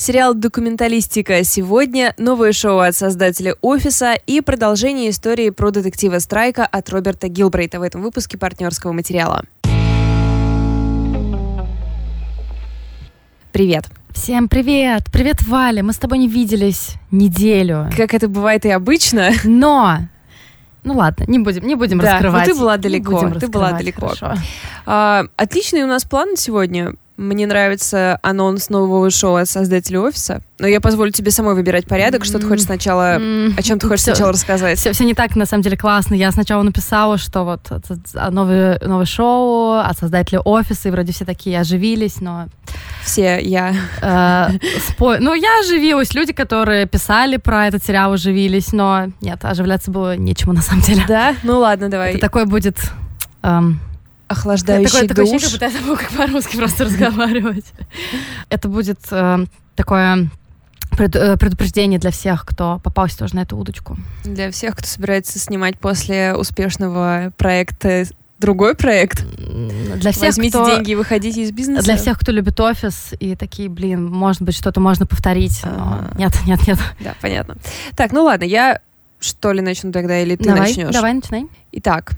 Сериал «Документалистика» сегодня, новое шоу от создателя «Офиса» и продолжение истории про детектива Страйка от Роберта Гилбрейта в этом выпуске партнерского материала. Привет. Всем привет! Привет, Валя! Мы с тобой не виделись неделю. Как это бывает и обычно. Но ну ладно, не будем, не будем да, раскрывать. Ну, ты была далеко. Ты была далеко. А, отличный у нас план сегодня. Мне нравится анонс нового шоу от создателя офиса. Но я позволю тебе самой выбирать порядок. Что ты хочешь сначала... О чем ты хочешь все, сначала рассказать? Все, все не так, на самом деле, классно. Я сначала написала, что вот новое, новое шоу от создателя офиса, и вроде все такие оживились, но... Все, я. Э, спо... Ну, я оживилась. Люди, которые писали про этот сериал, оживились, но нет, оживляться было нечему на самом деле. Да? Ну ладно, давай. Это такой будет... Эм, охлаждающий такое, душ. Такое ощущение, как будто я забыла, как по-русски просто разговаривать. Это будет э, такое э, предупреждение для всех, кто попался тоже на эту удочку. Для всех, кто собирается снимать после успешного проекта другой проект. Для всех, Возьмите кто... деньги и выходите из бизнеса. Для всех, кто любит офис и такие, блин, может быть, что-то можно повторить. Но... Нет, нет, нет. Да, понятно. Так, ну ладно, я что ли начну тогда, или ты давай, начнешь? Давай, начинай. Итак,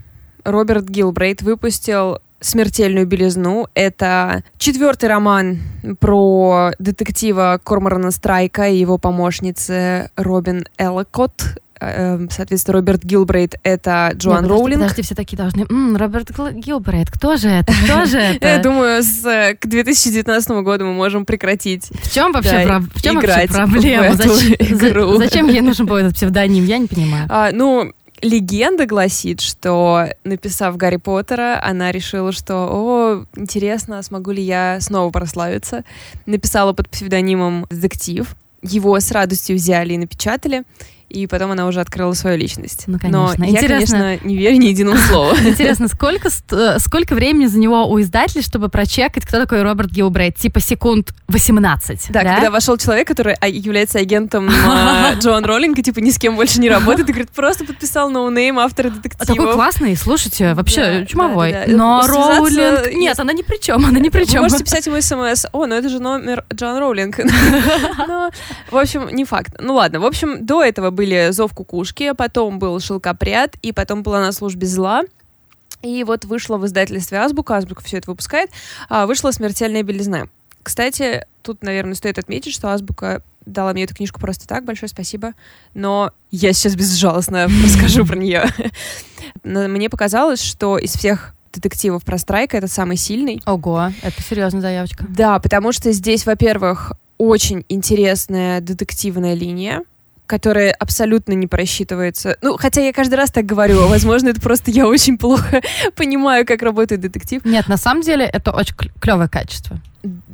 Роберт Гилбрейт выпустил «Смертельную белизну». Это четвертый роман про детектива Корморана Страйка и его помощницы Робин Эллокотт. Эм, соответственно, Роберт Гилбрейт — это Джоан Нет, Роулинг. Подожди, все такие должны... М, Роберт Гилбрейт, кто же это? Кто же это? Я думаю, с, э, к 2019 году мы можем прекратить В чем вообще, да, в чем вообще проблема? Зачем, игру? зачем ей нужен был этот псевдоним? Я не понимаю. А, ну, легенда гласит, что написав Гарри Поттера, она решила, что, о, интересно, смогу ли я снова прославиться. Написала под псевдонимом «Детектив». Его с радостью взяли и напечатали и потом она уже открыла свою личность. Ну, конечно. Но Интересно... я, конечно, не верю ни единому слову. Интересно, сколько, э, сколько времени заняло у издателей, чтобы прочекать, кто такой Роберт Гэлбрейт? Типа секунд 18, да? Да, когда вошел человек, который а, является агентом а, Джоан Роулинг, и типа ни с кем больше не работает, и говорит, просто подписал no-name автора детектива. Такой классный, слушайте, вообще чумовой. Но Роулинг... Нет, она ни при чем, она ни при чем. Вы можете писать ему смс. О, ну это же номер Джоан Роулинг. В общем, не факт. Ну ладно, в общем, до этого были были «Зов кукушки», потом был «Шелкопряд», и потом была «На службе зла». И вот вышла в издательстве «Азбука», «Азбука» все это выпускает, а, вышла «Смертельная белизна». Кстати, тут, наверное, стоит отметить, что «Азбука» дала мне эту книжку просто так, большое спасибо, но я сейчас безжалостно расскажу про нее. Мне показалось, что из всех детективов про Страйка это самый сильный. Ого, это серьезная заявочка. Да, потому что здесь, во-первых, очень интересная детективная линия, которая абсолютно не просчитывается. Ну, хотя я каждый раз так говорю, возможно, это просто я очень плохо понимаю, как работает детектив. Нет, на самом деле это очень клевое качество.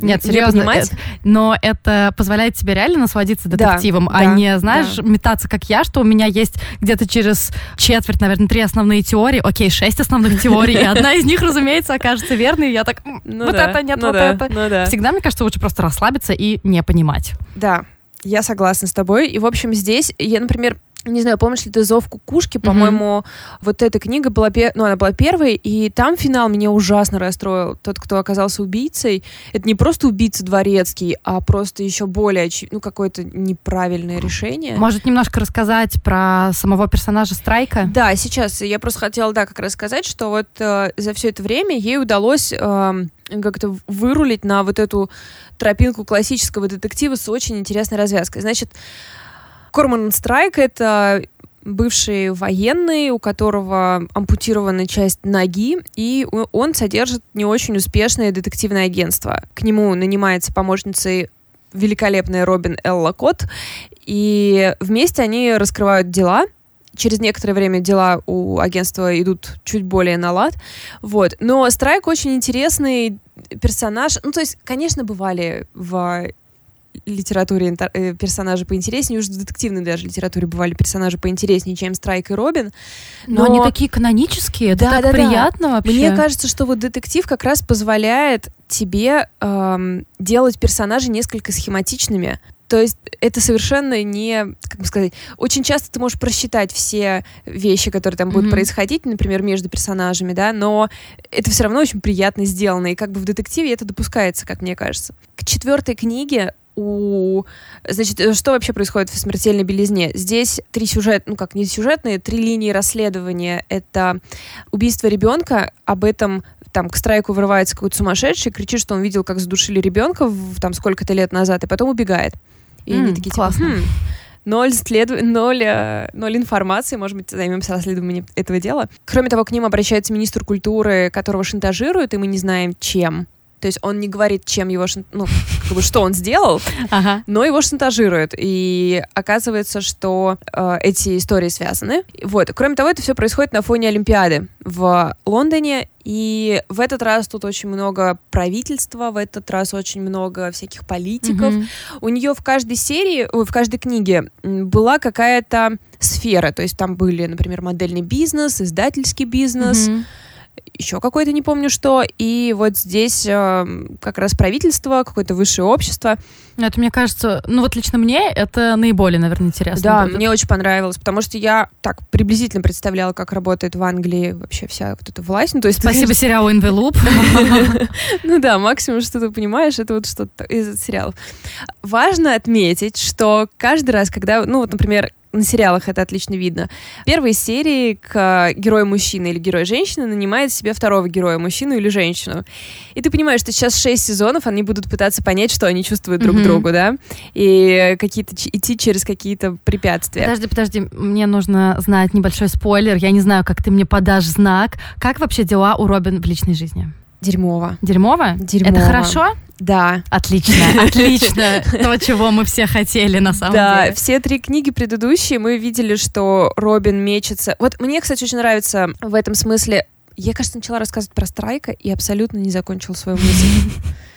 Нет, серьезно. Это, но это позволяет тебе реально насладиться детективом, да, а да, не, знаешь, да. метаться, как я, что у меня есть где-то через четверть, наверное, три основные теории. Окей, шесть основных теорий, и одна из них, разумеется, окажется верной, и я так, ну вот это, нет, ну вот это. Всегда, мне кажется, лучше просто расслабиться и не понимать. Да, я согласна с тобой. И, в общем, здесь я, например, не знаю, помнишь ли ты «Зов кукушки», по-моему, mm-hmm. вот эта книга была, ну, она была первой, и там финал меня ужасно расстроил. Тот, кто оказался убийцей, это не просто убийца дворецкий, а просто еще более, ну, какое-то неправильное решение. Может, немножко рассказать про самого персонажа Страйка? Да, сейчас я просто хотела, да, как раз сказать, что вот э, за все это время ей удалось э, как-то вырулить на вот эту тропинку классического детектива с очень интересной развязкой. Значит, Корман Страйк — это бывший военный, у которого ампутирована часть ноги, и он содержит не очень успешное детективное агентство. К нему нанимается помощницей великолепная Робин Элла Кот, и вместе они раскрывают дела, через некоторое время дела у агентства идут чуть более на лад. Вот. Но Страйк очень интересный персонаж. Ну, то есть, конечно, бывали в литературе э, персонажи поинтереснее, уже в детективной даже литературе бывали персонажи поинтереснее, чем Страйк и Робин. Но, но они такие канонические, это да, так да, приятно да. вообще. Мне кажется, что вот детектив как раз позволяет тебе эм, делать персонажей несколько схематичными. То есть это совершенно не, как бы сказать, очень часто ты можешь просчитать все вещи, которые там будут mm-hmm. происходить, например, между персонажами, да, но это все равно очень приятно сделано, и как бы в детективе это допускается, как мне кажется. К четвертой книге у... Значит, что вообще происходит в «Смертельной белизне»? Здесь три сюжет, ну как не сюжетные, три линии расследования. Это убийство ребенка, об этом там к страйку вырывается какой-то сумасшедший, кричит, что он видел, как задушили ребенка в, там сколько-то лет назад, и потом убегает. И mm, они такие, типа, хм, ноль, следу... ноль, э, ноль информации, может быть, займемся расследованием этого дела. Кроме того, к ним обращается министр культуры, которого шантажируют, и мы не знаем, чем. То есть он не говорит, чем его, ну, как бы, что он сделал, ага. но его шантажируют. И оказывается, что э, эти истории связаны. Вот. Кроме того, это все происходит на фоне Олимпиады в Лондоне. И в этот раз тут очень много правительства, в этот раз очень много всяких политиков. Mm-hmm. У нее в каждой серии, в каждой книге была какая-то сфера. То есть там были, например, модельный бизнес, издательский бизнес. Mm-hmm еще какой-то, не помню что, и вот здесь э, как раз правительство, какое-то высшее общество. Ну, это, мне кажется, ну вот лично мне это наиболее, наверное, интересно. Да, будет. мне очень понравилось, потому что я так приблизительно представляла, как работает в Англии вообще вся вот эта власть. Ну, то есть, Спасибо сериалу In the Loop. Ну да, максимум, что ты понимаешь, это вот что-то из сериалов. Важно отметить, что каждый раз, когда, ну вот, например, на сериалах это отлично видно. В первой серии к герою мужчины или герою женщины нанимает себе второго героя, мужчину или женщину. И ты понимаешь, что сейчас шесть сезонов, они будут пытаться понять, что они чувствуют друг mm-hmm. другу, да, и какие-то идти через какие-то препятствия. Подожди, подожди, мне нужно знать небольшой спойлер. Я не знаю, как ты мне подашь знак. Как вообще дела у Робин в личной жизни? Дерьмово. Дерьмово? Дерьмово. Это хорошо? Да. Отлично, отлично. То, чего мы все хотели на самом деле. Да, все три книги предыдущие мы видели, что Робин мечется. Вот мне, кстати, очень нравится в этом смысле я, кажется, начала рассказывать про Страйка и абсолютно не закончила свою мысль.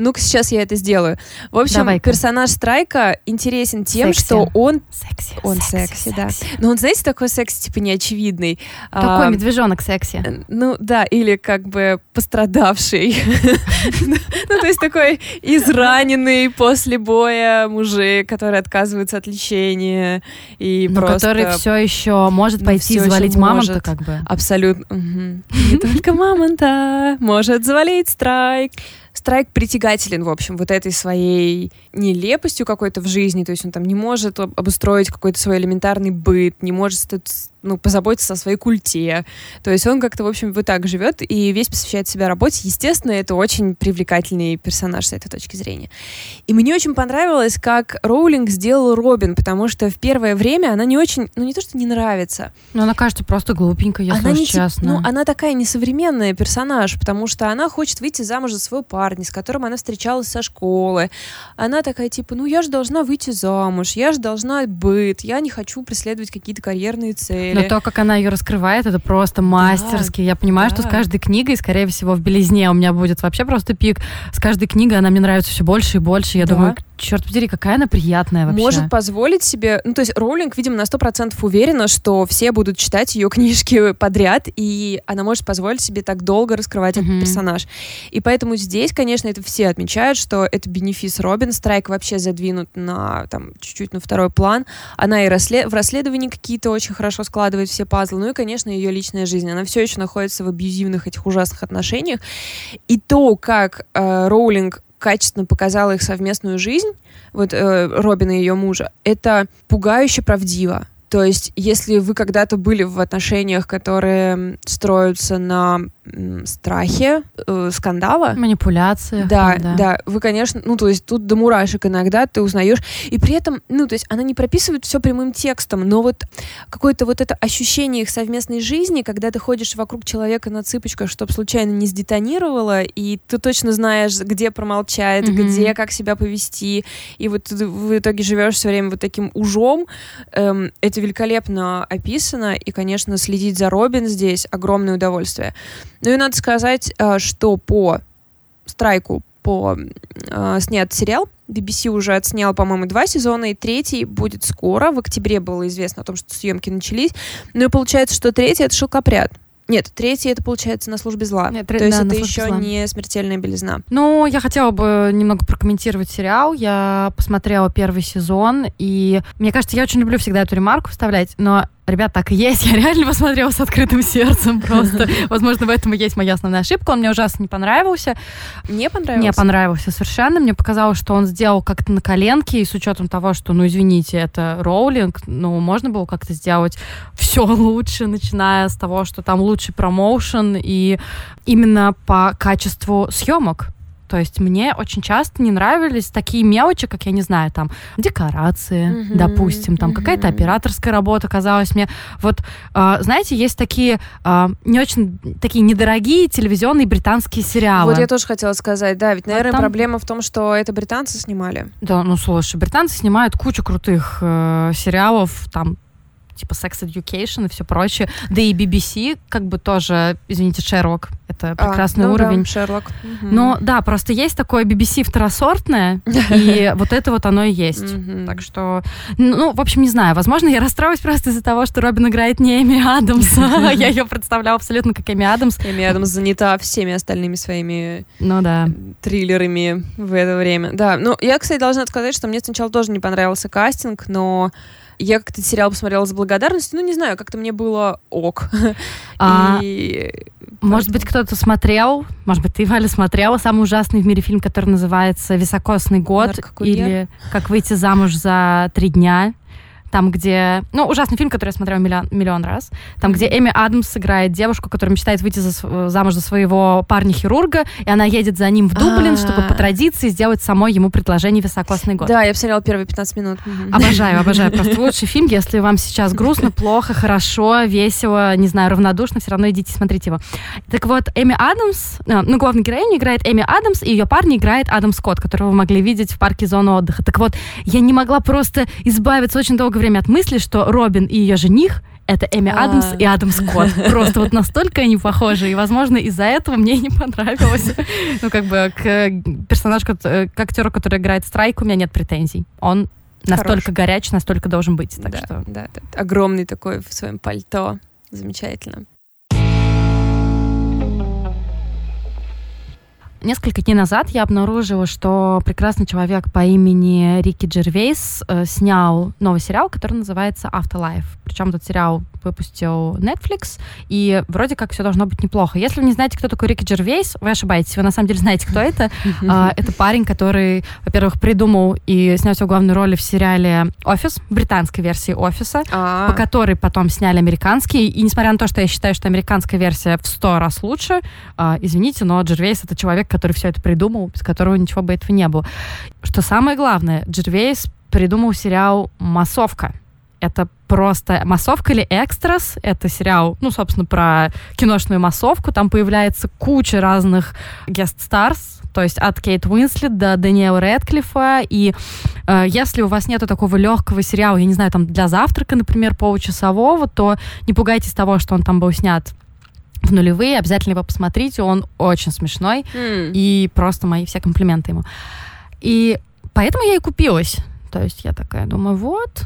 Ну-ка, сейчас я это сделаю. В общем, Давай-ка. персонаж Страйка интересен тем, секси. что он... Секси. Он секси, секси да. Но он, знаете, такой секси, типа, неочевидный. Такой а, медвежонок секси. Ну, да, или как бы пострадавший. Ну, то есть такой израненный после боя мужик, который отказывается от лечения и просто... который все еще может пойти завалить мамонта, как бы. Абсолютно. Не только мамонта может завалить Страйк. Страйк притягателен, в общем, вот этой своей нелепостью какой-то в жизни, то есть он там не может обустроить какой-то свой элементарный быт, не может ну, позаботиться о своей культе. То есть он как-то, в общем, вот так живет и весь посвящает себя работе. Естественно, это очень привлекательный персонаж с этой точки зрения. И мне очень понравилось, как Роулинг сделал Робин, потому что в первое время она не очень, ну не то, что не нравится. Но она кажется просто глупенькой, если она уж не, честно. Ну, она такая несовременная персонаж, потому что она хочет выйти замуж за своего парня, с которым она встречалась со школы. Она такая, типа, ну я же должна выйти замуж, я же должна быть, я не хочу преследовать какие-то карьерные цели но то, как она ее раскрывает, это просто мастерски. Да, Я понимаю, да. что с каждой книгой, скорее всего, в белизне у меня будет вообще просто пик. С каждой книгой она мне нравится все больше и больше. Я да. думаю, черт подери, какая она приятная вообще. Может позволить себе... Ну, то есть Роулинг, видимо, на сто процентов уверена, что все будут читать ее книжки подряд, и она может позволить себе так долго раскрывать mm-hmm. этот персонаж. И поэтому здесь, конечно, это все отмечают, что это бенефис Робин. Страйк вообще задвинут на, там, чуть-чуть на второй план. Она и расслед... в расследовании какие-то очень хорошо складывает все пазлы. Ну и, конечно, ее личная жизнь. Она все еще находится в абьюзивных этих ужасных отношениях. И то, как э, Роулинг качественно показала их совместную жизнь, вот э, Робина и ее мужа, это пугающе правдиво. То есть, если вы когда-то были в отношениях, которые строятся на страхе э, скандала. Манипуляции. Да, да, да. Вы, конечно, ну, то есть тут до мурашек иногда ты узнаешь. И при этом, ну, то есть она не прописывает все прямым текстом, но вот какое-то вот это ощущение их совместной жизни, когда ты ходишь вокруг человека на цыпочках, чтобы случайно не сдетонировало, и ты точно знаешь, где промолчать, mm-hmm. где как себя повести, и вот ты в итоге живешь все время вот таким ужом. Эм, это великолепно описано, и, конечно, следить за Робин здесь огромное удовольствие. Ну и надо сказать, э, что по страйку по э, снят сериал. BBC уже отснял, по-моему, два сезона, и третий будет скоро. В октябре было известно о том, что съемки начались. Ну и получается, что третий — это «Шелкопряд». Нет, третий это получается на службе зла. Нет, То да, есть это еще зла. не смертельная белизна. Ну, я хотела бы немного прокомментировать сериал. Я посмотрела первый сезон, и мне кажется, я очень люблю всегда эту ремарку вставлять, но Ребят, так и есть. Я реально посмотрела с открытым сердцем просто. Возможно, в этом и есть моя основная ошибка. Он мне ужасно не понравился. Не понравился? Не понравился совершенно. Мне показалось, что он сделал как-то на коленке, и с учетом того, что, ну, извините, это роулинг, ну, можно было как-то сделать все лучше, начиная с того, что там лучший промоушен, и именно по качеству съемок. То есть мне очень часто не нравились такие мелочи, как, я не знаю, там, декорации, mm-hmm. допустим, там, mm-hmm. какая-то операторская работа казалась мне. Вот, э, знаете, есть такие э, не очень, такие недорогие телевизионные британские сериалы. Вот я тоже хотела сказать, да, ведь, наверное, а там... проблема в том, что это британцы снимали. Да, ну, слушай, британцы снимают кучу крутых э, сериалов, там, типа Sex Education и все прочее. Да и BBC, как бы тоже, извините, Шерлок, это а, прекрасный а, ну уровень. Да, Шерлок. Но да, просто есть такое BBC второсортное, и вот это вот оно и есть. Так что, ну, в общем, не знаю, возможно, я расстроилась просто из-за того, что Робин играет не Эми Адамс. Я ее представляла абсолютно как Эми Адамс. Эми Адамс занята всеми остальными своими ну, да. триллерами в это время. Да, ну, я, кстати, должна сказать, что мне сначала тоже не понравился кастинг, но я как-то сериал посмотрела с благодарностью, ну, не знаю, как-то мне было ок. А, И... Может быть, кто-то смотрел, может быть, ты, Валя, смотрела самый ужасный в мире фильм, который называется «Високосный год» или «Как выйти замуж за три дня» там, где... Ну, ужасный фильм, который я смотрела миллион, миллион раз. Там, где Эми Адамс играет девушку, которая мечтает выйти за, замуж за своего парня-хирурга, и она едет за ним в Дублин, чтобы по традиции сделать самой ему предложение «Високосный год». Да, я посмотрела первые 15 минут. Обожаю, обожаю. Просто лучший фильм, если вам сейчас грустно, плохо, хорошо, весело, не знаю, равнодушно, все равно идите смотрите его. Так вот, Эми Адамс, э, ну, главную героиню играет Эми Адамс, и ее парень играет Адам Скотт, которого вы могли видеть в парке зоны отдыха. Так вот, я не могла просто избавиться очень долго время от мысли, что Робин и ее жених это Эми а. Адамс и Адам Скотт. Просто вот настолько они похожи, и, возможно, из-за этого мне не понравилось. Ну, как бы к персонажу, к актеру, который играет Страйк, у меня нет претензий. Он настолько горячий, настолько должен быть. Так да, что... да, да, огромный такой в своем пальто. Замечательно. Несколько дней назад я обнаружила, что прекрасный человек по имени Рики Джервейс э, снял новый сериал, который называется Afterlife. Причем этот сериал выпустил Netflix, и вроде как все должно быть неплохо. Если вы не знаете, кто такой Рики Джервейс, вы ошибаетесь. Вы на самом деле знаете, кто это. А, это парень, который, во-первых, придумал и снял свою главную роль в сериале «Офис», британской версии «Офиса», а. по которой потом сняли американский. И несмотря на то, что я считаю, что американская версия в сто раз лучше, а, извините, но Джервейс — это человек, который все это придумал, без которого ничего бы этого не было. Что самое главное, Джервейс придумал сериал «Массовка». Это просто массовка или экстрас. Это сериал, ну, собственно, про киношную массовку. Там появляется куча разных гест-старс, то есть от Кейт Уинслет до Дэниела Рэдклиффа. И э, если у вас нету такого легкого сериала, я не знаю, там для завтрака, например, получасового, то не пугайтесь того, что он там был снят в нулевые, обязательно его посмотрите, он очень смешной, mm. и просто мои все комплименты ему. И поэтому я и купилась. То есть я такая думаю, вот,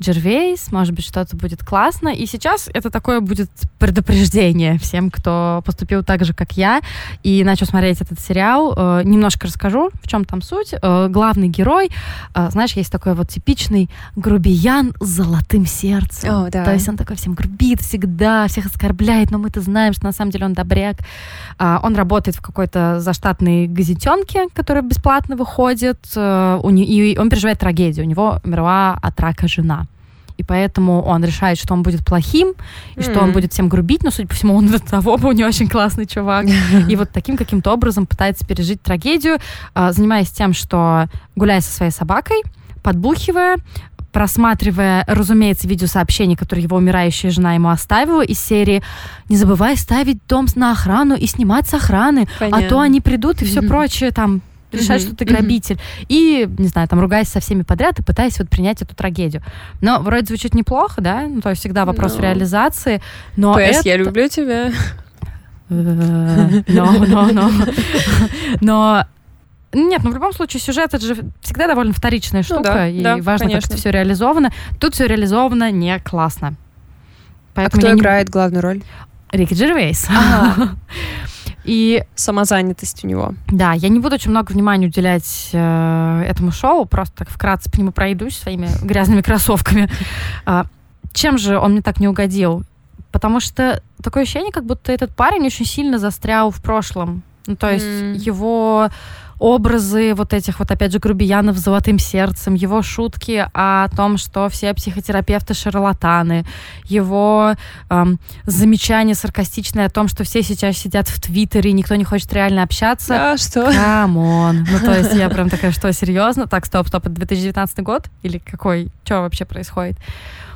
Джервейс, может быть, что-то будет классно. И сейчас это такое будет предупреждение всем, кто поступил так же, как я, и начал смотреть этот сериал. Э, немножко расскажу, в чем там суть. Э, главный герой, э, знаешь, есть такой вот типичный грубиян с золотым сердцем. О, да. То есть он такой всем грубит всегда, всех оскорбляет, но мы-то знаем, что на самом деле он добряк. Э, он работает в какой-то заштатной газетенке, которая бесплатно выходит, э, и он переживает трагедию. У него умерла от рака жена и поэтому он решает, что он будет плохим, и что он будет всем грубить, но, судя по всему, он до того был не очень классный чувак. И вот таким каким-то образом пытается пережить трагедию, а, занимаясь тем, что гуляя со своей собакой, подбухивая, просматривая, разумеется, видеосообщение, которое его умирающая жена ему оставила из серии «Не забывай ставить дом на охрану и снимать с охраны, Понятно. а то они придут и все прочее там решать, mm-hmm. что ты грабитель. Mm-hmm. И, не знаю, там, ругаясь со всеми подряд и пытаясь вот принять эту трагедию. Но вроде звучит неплохо, да? Ну, то есть всегда вопрос no. реализации. Но PS, это... я люблю тебя. Но, но, но. Но нет, ну в любом случае сюжет это же всегда довольно вторичная штука, ну, да, и да, важно, конечно. как это все реализовано. Тут все реализовано не классно. Поэтому а кто играет не... главную роль? Рики Джервейс. Ага. И самозанятость у него. Да, я не буду очень много внимания уделять э, этому шоу, просто так вкратце по нему пройдусь своими грязными кроссовками. Э, чем же он мне так не угодил? Потому что такое ощущение, как будто этот парень очень сильно застрял в прошлом. Ну, то есть mm. его образы вот этих вот, опять же, грубиянов с золотым сердцем, его шутки о том, что все психотерапевты шарлатаны, его эм, замечания саркастичные о том, что все сейчас сидят в Твиттере, и никто не хочет реально общаться. Да, что? Come on. Ну, то есть я прям такая, что, серьезно? Так, стоп, стоп, это 2019 год? Или какой? Что вообще происходит?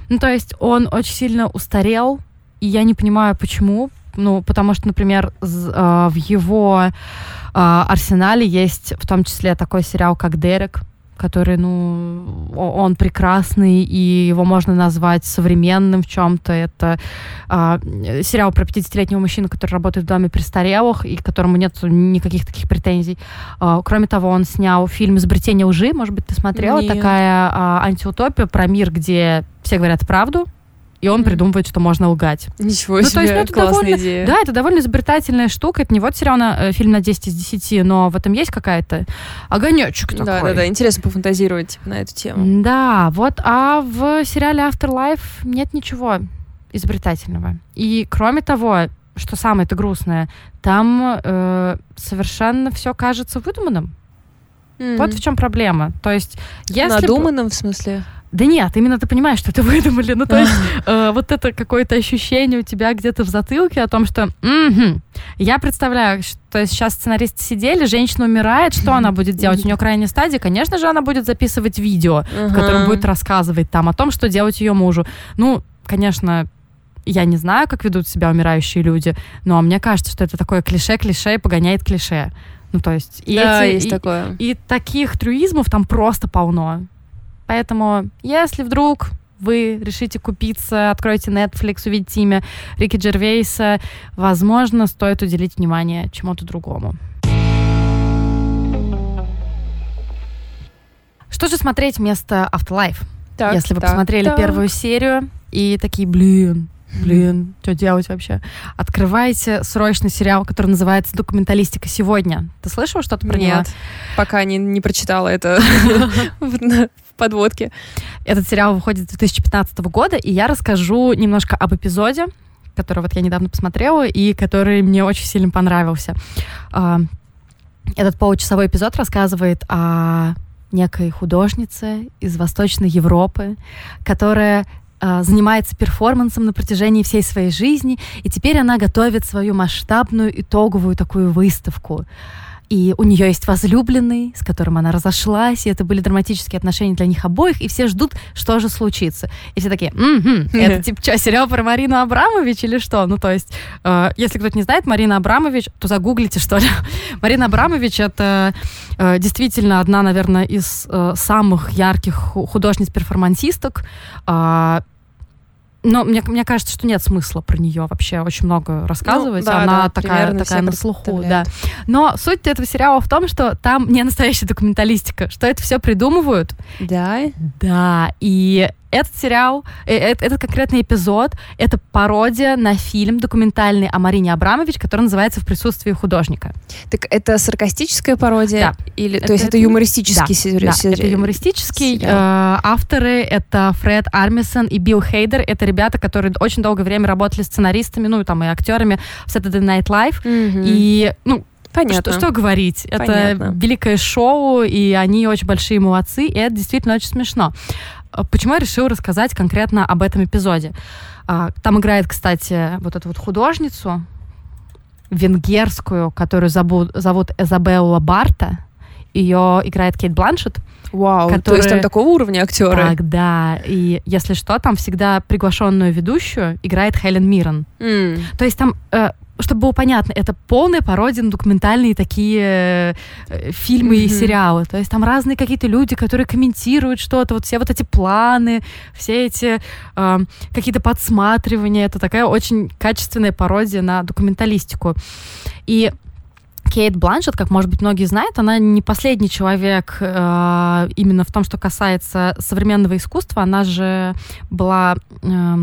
Ну, то есть он очень сильно устарел, и я не понимаю, почему. Ну, потому что, например, э, в его арсенале есть в том числе такой сериал, как «Дерек», который, ну, он прекрасный, и его можно назвать современным в чем-то. Это э, сериал про 50-летнего мужчину, который работает в доме престарелых, и к которому нет никаких таких претензий. Э, кроме того, он снял фильм «Изобретение лжи», может быть, ты смотрела? Нет. Такая э, антиутопия про мир, где все говорят правду, и он придумывает, что можно лгать. Ничего себе, ну, то есть, ну, это классная довольно, идея. Да, это довольно изобретательная штука. Это не вот сериал на, э, фильм на 10 из 10, но в этом есть какая-то огонечек такой. Да-да-да, интересно пофантазировать типа, на эту тему. Да, вот, а в сериале Afterlife нет ничего изобретательного. И кроме того, что самое-то грустное, там э, совершенно все кажется выдуманным. Mm-hmm. Вот в чем проблема. То есть, если... Надуманным, в смысле? Да нет, именно ты понимаешь, что это выдумали. Ну, то есть, э, вот это какое-то ощущение у тебя где-то в затылке о том, что угу, я представляю, что сейчас сценаристы сидели, женщина умирает, что она будет делать? У нее крайняя стадия, конечно же, она будет записывать видео, в котором будет рассказывать там о том, что делать ее мужу. Ну, конечно, я не знаю, как ведут себя умирающие люди, но мне кажется, что это такое клише-клише погоняет клише. Ну, то есть... И да, эти, есть и, такое. И таких трюизмов там просто полно. Поэтому, если вдруг вы решите купиться, откроете Netflix, увидите имя Рики Джервейса, возможно, стоит уделить внимание чему-то другому. Что же смотреть вместо Afterlife? Так, Если вы так, посмотрели так. первую серию и такие, блин, блин, что делать вообще? Открывайте срочно сериал, который называется «Документалистика сегодня». Ты слышала что-то про Нет, него? пока не, не прочитала это в подводке. Этот сериал выходит с 2015 года, и я расскажу немножко об эпизоде, который вот я недавно посмотрела, и который мне очень сильно понравился. А, этот получасовой эпизод рассказывает о некой художнице из Восточной Европы, которая занимается перформансом на протяжении всей своей жизни, и теперь она готовит свою масштабную итоговую такую выставку. И у нее есть возлюбленный, с которым она разошлась, и это были драматические отношения для них обоих, и все ждут, что же случится. И все такие, угу, это типа что, сериал про Марину Абрамович или что? Ну, то есть, э, если кто-то не знает, Марина Абрамович, то загуглите, что ли. Марина Абрамович — это э, действительно одна, наверное, из э, самых ярких художниц-перформансисток, э, но мне, мне кажется, что нет смысла про нее вообще очень много рассказывать. Ну, да, Она да, такая, такая на слуху, да. Но суть этого сериала в том, что там не настоящая документалистика, что это все придумывают. Да. Да. И этот сериал, э, э, этот конкретный эпизод, это пародия на фильм документальный о Марине Абрамович, который называется «В присутствии художника». Так это саркастическая пародия? Да. Или, это, то есть это, это юмористический да, сериал? Да, это юмористический. Э, авторы — это Фред Армисон и Билл Хейдер. Это ребята, которые очень долгое время работали сценаристами, ну, там, и актерами в Saturday Night Live. Mm-hmm. И, ну, Понятно. Что, что говорить? Это Понятно. великое шоу, и они очень большие молодцы, и это действительно очень смешно. А почему я решила рассказать конкретно об этом эпизоде? А, там играет, кстати, вот эту вот художницу венгерскую, которую зовут, зовут Эзабелла Барта. Ее играет Кейт Бланшет. Вау, который... то есть там такого уровня актеры? Так, да. И если что, там всегда приглашенную ведущую играет Хелен Миррен. Mm. То есть там э, чтобы было понятно, это полная пародия на документальные такие э, фильмы mm-hmm. и сериалы. То есть там разные какие-то люди, которые комментируют что-то, вот все вот эти планы, все эти э, какие-то подсматривания. Это такая очень качественная пародия на документалистику. И Кейт Бланшет, как, может быть, многие знают, она не последний человек э, именно в том, что касается современного искусства. Она же была... Э,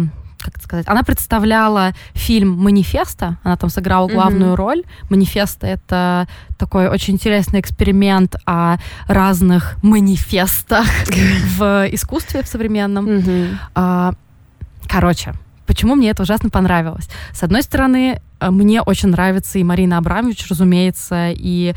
как сказать, она представляла фильм «Манифеста», она там сыграла главную mm-hmm. роль. «Манифеста» — это такой очень интересный эксперимент о разных манифестах в искусстве в современном. Mm-hmm. Короче, почему мне это ужасно понравилось? С одной стороны, э, мне очень нравится и Марина Абрамович, разумеется, и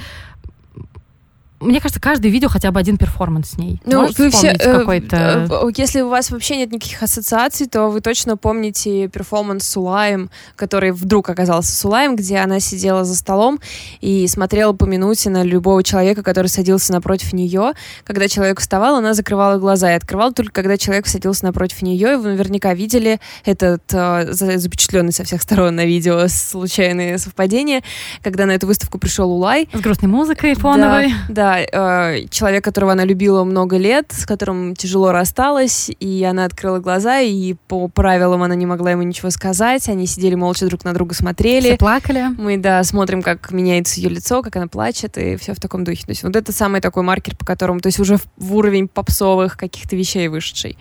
мне кажется, каждое видео хотя бы один перформанс с ней. Ну, Можете вы все, э, какой-то... Э, если у вас вообще нет никаких ассоциаций, то вы точно помните перформанс с Улаем, который вдруг оказался с Улаем, где она сидела за столом и смотрела по минуте на любого человека, который садился напротив нее. Когда человек вставал, она закрывала глаза и открывала только когда человек садился напротив нее, и вы наверняка видели этот э, запечатленный со всех сторон на видео случайные совпадения, когда на эту выставку пришел Улай. С грустной музыкой фоновой. Да, да э, человек, которого она любила много лет, с которым тяжело рассталась, и она открыла глаза, и по правилам она не могла ему ничего сказать. Они сидели молча друг на друга, смотрели. Все плакали. Мы, да, смотрим, как меняется ее лицо, как она плачет, и все в таком духе. То есть вот это самый такой маркер, по которому, то есть уже в, в уровень попсовых каких-то вещей вышедший.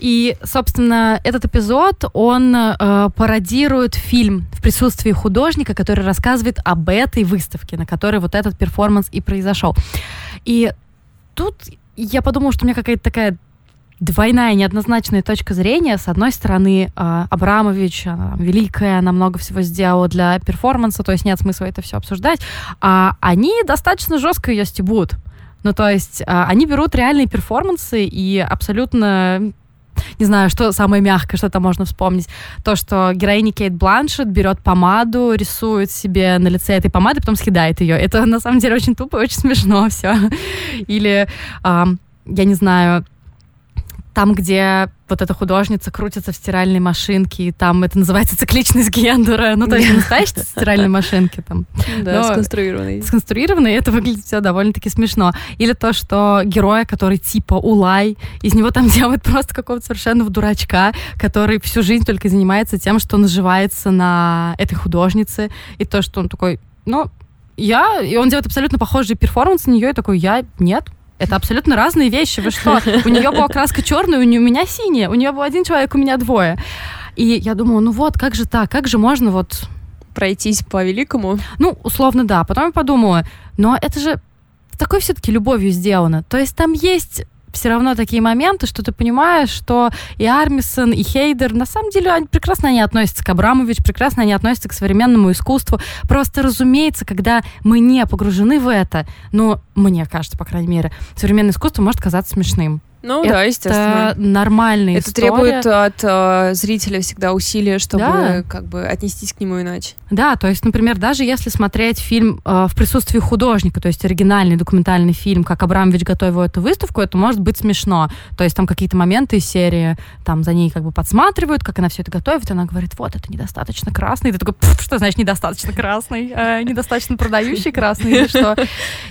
И, собственно, этот эпизод, он э, пародирует фильм в присутствии художника, который рассказывает об этой выставке, на которой вот этот перформанс и произошел. И тут я подумала, что у меня какая-то такая двойная неоднозначная точка зрения. С одной стороны, э, Абрамович, она великая, она много всего сделала для перформанса, то есть нет смысла это все обсуждать. А они достаточно жестко ее стебут. Ну, то есть э, они берут реальные перформансы и абсолютно не знаю, что самое мягкое, что там можно вспомнить. То, что героиня Кейт Бланшет берет помаду, рисует себе на лице этой помады, потом съедает ее. Это на самом деле очень тупо и очень смешно все. Или, эм, я не знаю, там, где вот эта художница крутится в стиральной машинке, и там это называется цикличность Гендера. Ну, то есть настоящие стиральной машинки там. Да, сконструированные. Сконструированные, это выглядит все довольно-таки смешно. Или то, что героя, который типа Улай, из него там делают просто какого-то совершенно дурачка, который всю жизнь только занимается тем, что наживается на этой художнице, и то, что он такой, ну, я, и он делает абсолютно похожий перформанс на нее, и такой, я, нет, это абсолютно разные вещи. Вы что? У нее была краска черная, у, нее, у меня синяя. У нее был один человек, у меня двое. И я думала, ну вот, как же так? Как же можно вот... Пройтись по великому? Ну, условно, да. Потом я подумала, но это же такой все-таки любовью сделано. То есть там есть все равно такие моменты, что ты понимаешь, что и Армисон, и Хейдер, на самом деле, они прекрасно они относятся к Абрамович, прекрасно они относятся к современному искусству. Просто, разумеется, когда мы не погружены в это, но мне кажется, по крайней мере, современное искусство может казаться смешным. Ну это да, естественно. нормальная Это история. требует от э, зрителя всегда усилия, чтобы да. как бы отнестись к нему иначе. Да, то есть, например, даже если смотреть фильм э, в присутствии художника, то есть оригинальный документальный фильм, как Абрамович готовил эту выставку, это может быть смешно. То есть там какие-то моменты из серии, там за ней как бы подсматривают, как она все это готовит, и она говорит, вот, это недостаточно красный. И ты такой, что значит недостаточно красный? Э, недостаточно продающий красный или что?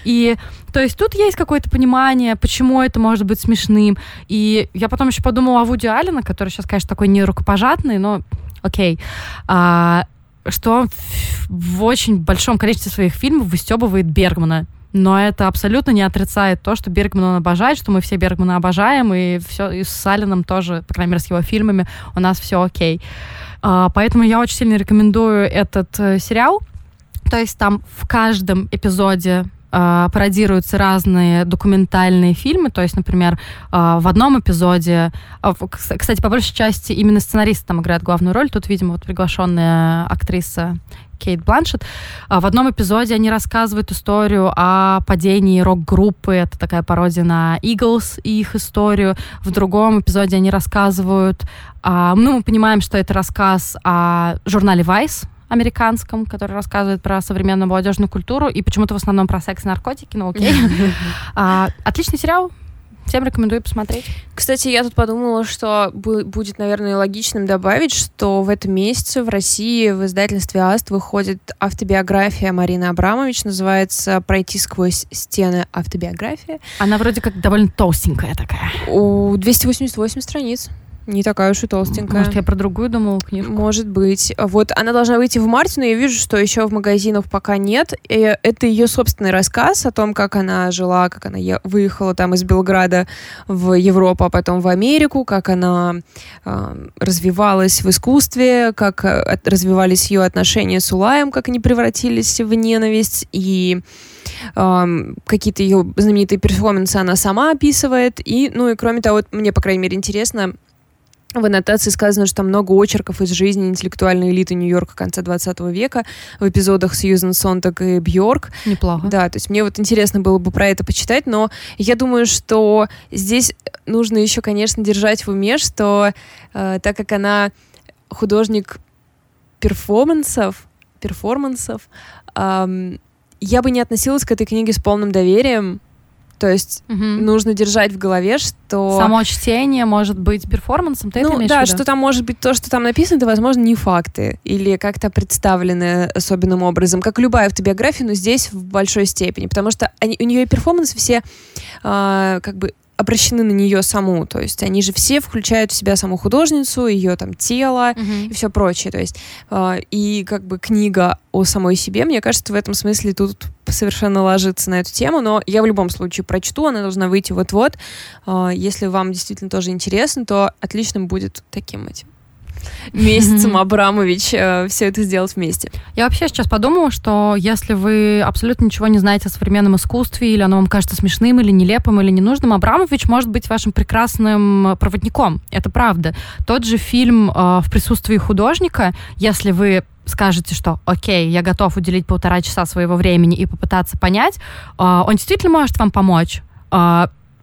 И то есть тут есть какое-то понимание, почему это может быть смешным. И я потом еще подумала о Вуди Аллена, который сейчас, конечно, такой не рукопожатный, но окей. А, что в очень большом количестве своих фильмов выстебывает Бергмана. Но это абсолютно не отрицает то, что Бергман он обожает, что мы все Бергмана обожаем, и все и с Салином тоже, по крайней мере, с его фильмами у нас все окей. А, поэтому я очень сильно рекомендую этот э, сериал. То есть там в каждом эпизоде э, пародируются разные документальные фильмы. То есть, например, э, в одном эпизоде, э, кстати, по большей части именно сценаристы там играют главную роль. Тут, видимо, вот приглашенная актриса Кейт Бланшет. В одном эпизоде они рассказывают историю о падении рок-группы. Это такая пародия на Eagles и их историю. В другом эпизоде они рассказывают... Ну, мы понимаем, что это рассказ о журнале Vice, американском, который рассказывает про современную молодежную культуру и почему-то в основном про секс и наркотики, ну окей. а, отличный сериал, Всем рекомендую посмотреть. Кстати, я тут подумала, что будет, наверное, логичным добавить, что в этом месяце в России в издательстве АСТ выходит автобиография Марины Абрамович, называется «Пройти сквозь стены автобиография». Она вроде как довольно толстенькая такая. У 288 страниц. Не такая уж и толстенькая. Может, я про другую думала книжку? Может быть. Вот она должна выйти в марте, но я вижу, что еще в магазинах пока нет. И это ее собственный рассказ о том, как она жила, как она выехала там из Белграда в Европу, а потом в Америку, как она э, развивалась в искусстве, как э, развивались ее отношения с Улаем, как они превратились в ненависть и Um, какие-то ее знаменитые перформансы она сама описывает. И, ну и кроме того, мне, по крайней мере, интересно, в аннотации сказано, что там много очерков из жизни интеллектуальной элиты Нью-Йорка конца 20 века в эпизодах Сьюзен Сонтак и Бьорк. Неплохо. Да, то есть мне вот интересно было бы про это почитать, но я думаю, что здесь нужно еще, конечно, держать в уме, что э, так как она художник перформансов, перформансов, э, я бы не относилась к этой книге с полным доверием, то есть угу. нужно держать в голове, что... Само чтение может быть перформансом, ты ну, это да, что там может быть то, что там написано, это, возможно, не факты или как-то представлены особенным образом, как любая автобиография, но здесь в большой степени, потому что они, у нее перформансы все э, как бы обращены на нее саму, то есть они же все включают в себя саму художницу, ее там тело mm-hmm. и все прочее, то есть э, и как бы книга о самой себе, мне кажется, в этом смысле тут совершенно ложится на эту тему, но я в любом случае прочту, она должна выйти вот-вот. Э, если вам действительно тоже интересно, то отличным будет таким этим месяцем Абрамович э, все это сделать вместе. Я вообще сейчас подумала, что если вы абсолютно ничего не знаете о современном искусстве, или оно вам кажется смешным, или нелепым, или ненужным, Абрамович может быть вашим прекрасным проводником. Это правда. Тот же фильм э, в присутствии художника, если вы скажете, что окей, я готов уделить полтора часа своего времени и попытаться понять, э, он действительно может вам помочь.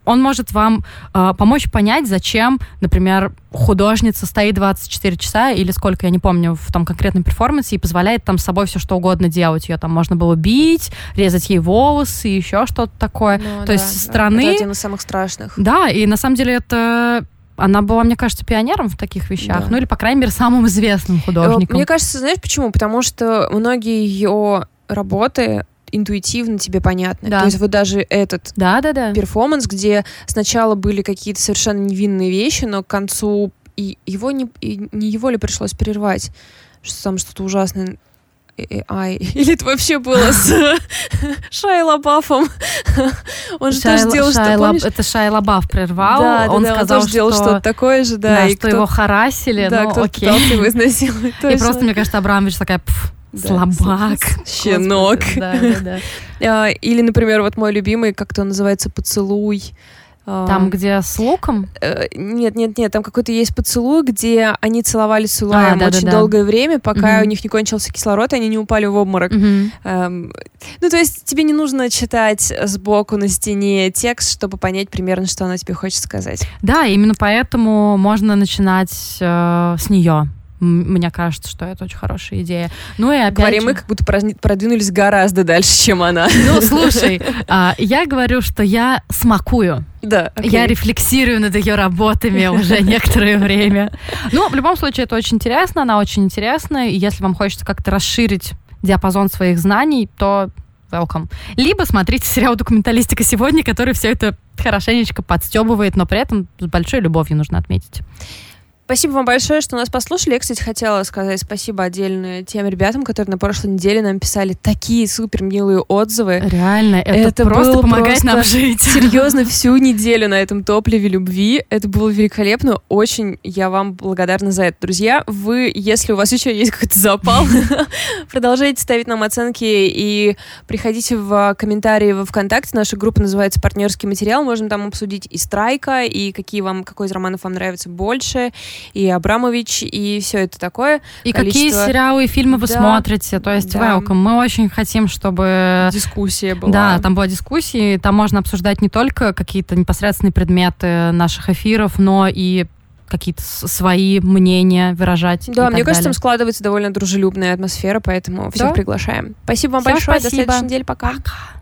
Э, он может вам э, помочь понять, зачем, например, художница стоит 24 часа или сколько, я не помню, в том конкретном перформансе и позволяет там с собой все что угодно делать. Ее там можно было бить, резать ей волосы, еще что-то такое. Ну, То да, есть со стороны... Это один из самых страшных. Да, и на самом деле это она была, мне кажется, пионером в таких вещах, да. ну или, по крайней мере, самым известным художником. Мне кажется, знаешь почему? Потому что многие ее работы интуитивно тебе понятны. Да. То есть вот даже этот да, да, да. перформанс, где сначала были какие-то совершенно невинные вещи, но к концу и его не, и не его ли пришлось прервать, что там что-то ужасное AI. Или это вообще было с Шай Лабафом? Он же тоже сделал что Это Шай Лабаф прервал. Да, Он сказал, что... сделал что-то такое же, да. Что его харасили. Да, ну, кто пытался его изнасиловать. И просто, мне кажется, Абрамович такая Слабак. Щенок. Да, да, да. Или, например, вот мой любимый, как-то он называется, «Поцелуй». Там, а, где с луком? Э, нет, нет, нет, там какой-то есть поцелуй, где они целовались с Улаем а, да, очень да, да. долгое время, пока угу. у них не кончился кислород, и они не упали в обморок. Угу. Эм, ну, то есть тебе не нужно читать сбоку на стене текст, чтобы понять примерно, что она тебе хочет сказать. Да, именно поэтому можно начинать э, с нее. Мне кажется, что это очень хорошая идея. Ну и опять Говорим же... мы, как будто продвинулись гораздо дальше, чем она. Ну, слушай, а, я говорю, что я смакую. Да. Okay. Я рефлексирую над ее работами уже некоторое время. Ну, в любом случае, это очень интересно, она очень интересна, и если вам хочется как-то расширить диапазон своих знаний, то welcome. Либо смотрите сериал «Документалистика сегодня», который все это хорошенечко подстебывает, но при этом с большой любовью нужно отметить. Спасибо вам большое, что нас послушали. Я, кстати, хотела сказать спасибо отдельно тем ребятам, которые на прошлой неделе нам писали такие супер милые отзывы. Реально, это, это просто помогает нам жить. Серьезно, всю неделю на этом топливе любви. Это было великолепно. Очень я вам благодарна за это. Друзья, вы, если у вас еще есть какой-то запал, продолжайте ставить нам оценки и приходите в комментарии во ВКонтакте. Наша группа называется «Партнерский материал». Можем там обсудить и страйка, и какие вам, какой из романов вам нравится больше, и Абрамович, и все это такое. И количество... какие сериалы и фильмы вы да, смотрите. То есть, да. welcome. Мы очень хотим, чтобы... Дискуссия была. Да, там была дискуссия, там можно обсуждать не только какие-то непосредственные предметы наших эфиров, но и какие-то свои мнения выражать. Да, мне кажется, далее. там складывается довольно дружелюбная атмосфера, поэтому всех да? приглашаем. Спасибо вам Все большое. Спасибо. До следующей недели. Пока. Пока.